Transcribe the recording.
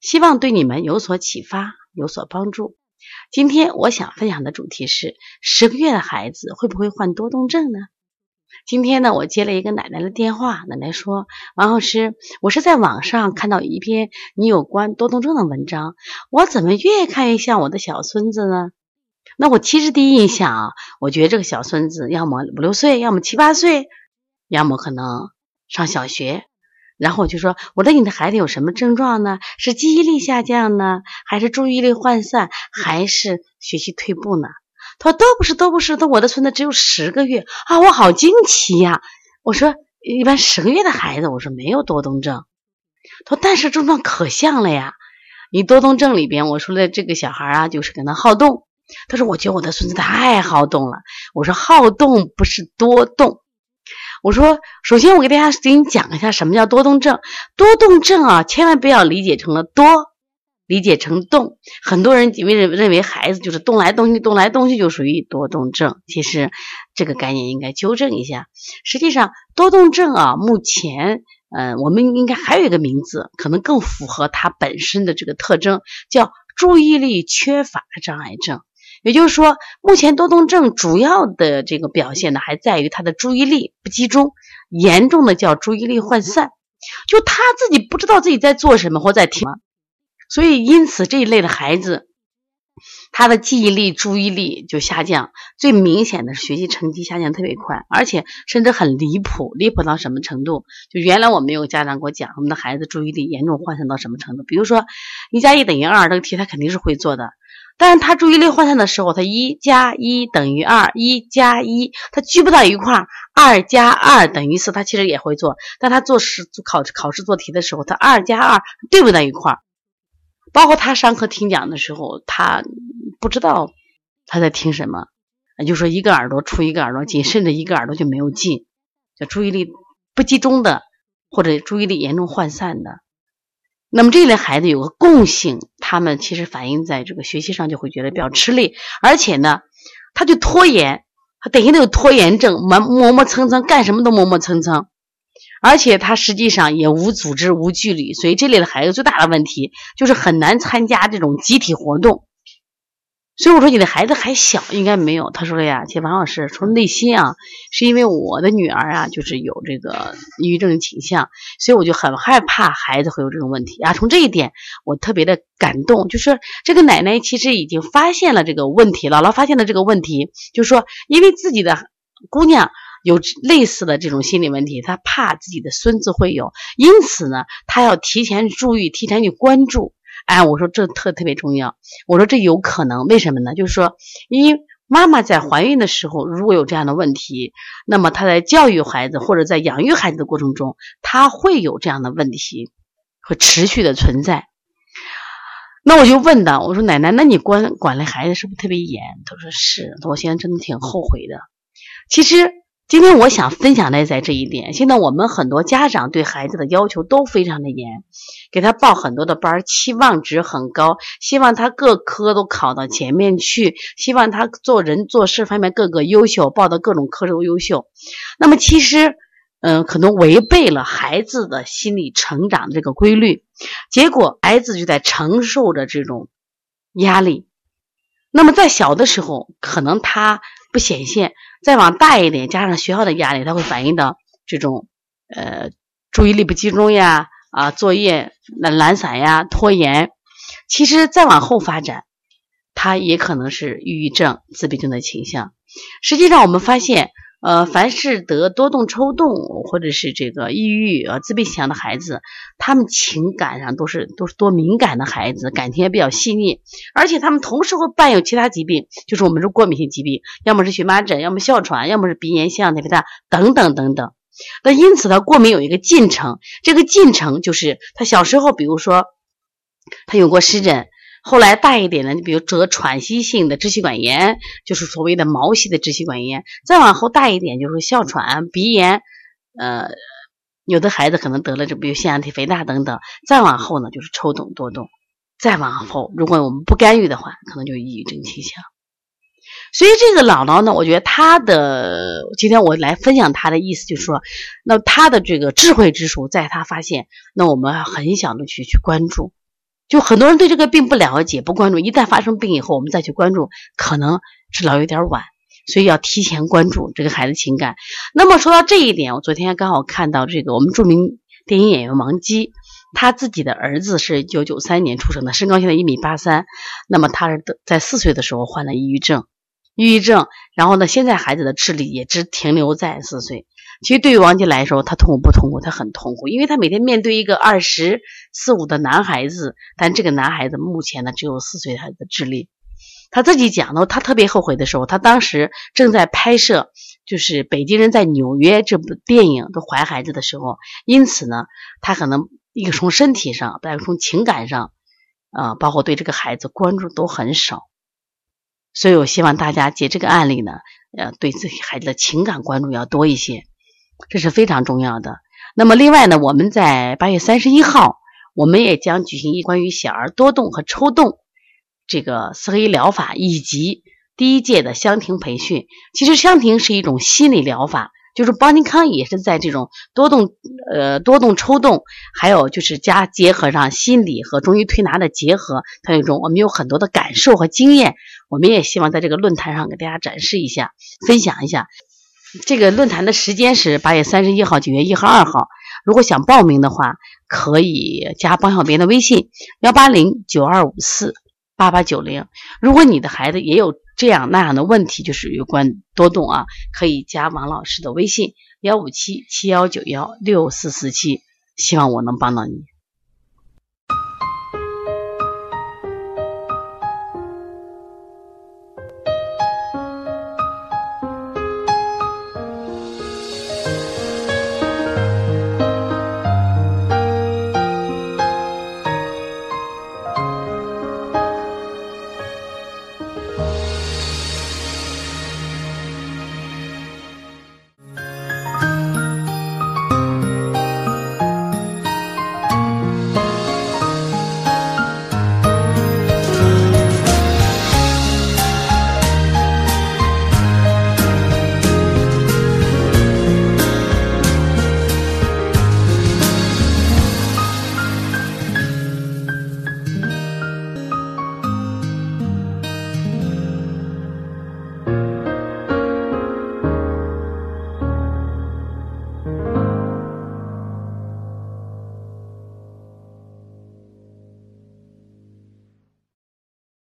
希望对你们有所启发，有所帮助。今天我想分享的主题是：十个月的孩子会不会患多动症呢？今天呢，我接了一个奶奶的电话，奶奶说：“王老师，我是在网上看到一篇你有关多动症的文章，我怎么越看越像我的小孙子呢？”那我其实第一印象啊，我觉得这个小孙子要么五六岁，要么七八岁，要么可能上小学。然后我就说，我说你的孩子有什么症状呢？是记忆力下降呢，还是注意力涣散，还是学习退步呢？他说都不是，都不是。他我的孙子只有十个月啊，我好惊奇呀！我说一般十个月的孩子，我说没有多动症。他说但是症状可像了呀。你多动症里边，我说的这个小孩啊，就是可能好动。他说我觉得我的孙子太好动了。我说好动不是多动。我说，首先我给大家给你讲一下什么叫多动症。多动症啊，千万不要理解成了多，理解成动。很多人以为认认为孩子就是动来动去，动来动去就属于多动症。其实这个概念应该纠正一下。实际上，多动症啊，目前嗯，我们应该还有一个名字，可能更符合它本身的这个特征，叫注意力缺乏障碍症。也就是说，目前多动症主要的这个表现呢，还在于他的注意力不集中，严重的叫注意力涣散，就他自己不知道自己在做什么或在听，所以因此这一类的孩子，他的记忆力、注意力就下降，最明显的学习成绩下降特别快，而且甚至很离谱，离谱到什么程度？就原来我们有家长给我讲，我们的孩子注意力严重涣散到什么程度？比如说一加一等于二这个题，他肯定是会做的。但是他注意力涣散的时候，他一加一等于二，一加一他聚不到一块儿，二加二等于四，他其实也会做。但他做试考考试做题的时候，他二加二对不到一块儿。包括他上课听讲的时候，他不知道他在听什么，就说一个耳朵出一个耳朵进，甚至一个耳朵就没有进，就注意力不集中的，或者注意力严重涣散的。那么这类孩子有个共性，他们其实反映在这个学习上就会觉得比较吃力，而且呢，他就拖延，他典型的有拖延症，磨磨磨蹭蹭，干什么都磨磨蹭蹭，而且他实际上也无组织、无纪律，所以这类的孩子最大的问题就是很难参加这种集体活动。所以我说你的孩子还小，应该没有。他说了呀，且王老师从内心啊，是因为我的女儿啊，就是有这个抑郁症倾向，所以我就很害怕孩子会有这种问题啊。从这一点，我特别的感动，就是这个奶奶其实已经发现了这个问题，姥姥发现了这个问题，就是说因为自己的姑娘有类似的这种心理问题，她怕自己的孙子会有，因此呢，她要提前注意，提前去关注。哎，我说这特特别重要。我说这有可能，为什么呢？就是说，因为妈妈在怀孕的时候如果有这样的问题，那么她在教育孩子或者在养育孩子的过程中，她会有这样的问题和持续的存在。那我就问他，我说奶奶，那你管管那孩子是不是特别严？他说是。我现在真的挺后悔的。其实。今天我想分享的在这一点。现在我们很多家长对孩子的要求都非常的严，给他报很多的班，期望值很高，希望他各科都考到前面去，希望他做人做事方面各个优秀，报的各种科都优秀。那么其实，嗯，可能违背了孩子的心理成长这个规律，结果孩子就在承受着这种压力。那么在小的时候，可能他不显现，再往大一点，加上学校的压力，他会反映到这种呃注意力不集中呀，啊作业懒懒散呀，拖延。其实再往后发展，他也可能是抑郁症、自闭症的倾向。实际上，我们发现。呃，凡是得多动抽动或者是这个抑郁、呃自闭倾向的孩子，他们情感上都是都是多敏感的孩子，感情也比较细腻，而且他们同时会伴有其他疾病，就是我们说过敏性疾病，要么是荨麻疹，要么哮喘，要么是鼻炎、腺样体肥大等等等等。那因此他过敏有一个进程，这个进程就是他小时候，比如说他有过湿疹。后来大一点的，你比如得喘息性的支气管炎，就是所谓的毛细的支气管炎。再往后大一点，就是哮喘、鼻炎，呃，有的孩子可能得了这，比如腺样体肥大等等。再往后呢，就是抽动多动。再往后，如果我们不干预的话，可能就抑郁症倾向。所以这个姥姥呢，我觉得她的今天我来分享她的意思，就是说，那她的这个智慧之处，在她发现，那我们很小的去去关注。就很多人对这个病不了解、不关注，一旦发生病以后，我们再去关注，可能治疗有点晚，所以要提前关注这个孩子情感。那么说到这一点，我昨天刚好看到这个我们著名电影演员王姬，他自己的儿子是一九九三年出生的，身高现在一米八三，那么他是在四岁的时候患了抑郁症，抑郁症，然后呢，现在孩子的智力也只停留在四岁。其实对于王杰来说，他痛苦不痛苦？他很痛苦，因为他每天面对一个二十四五的男孩子，但这个男孩子目前呢只有四岁孩子的智力。他自己讲的，他特别后悔的时候，他当时正在拍摄就是《北京人在纽约》这部电影都怀孩子的时候，因此呢，他可能一个从身体上，再从情感上，啊，包括对这个孩子关注都很少。所以我希望大家借这个案例呢，呃，对自己孩子的情感关注要多一些。这是非常重要的。那么，另外呢，我们在八月三十一号，我们也将举行一关于小儿多动和抽动这个四合一疗法以及第一届的香婷培训。其实，香婷是一种心理疗法，就是邦尼康也是在这种多动、呃多动抽动，还有就是加结合上心理和中医推拿的结合，它有一种我们有很多的感受和经验。我们也希望在这个论坛上给大家展示一下，分享一下。这个论坛的时间是八月三十一号、九月一号、二号。如果想报名的话，可以加帮小编的微信：幺八零九二五四八八九零。如果你的孩子也有这样那样的问题，就是有关多动啊，可以加王老师的微信：幺五七七幺九幺六四四七。希望我能帮到你。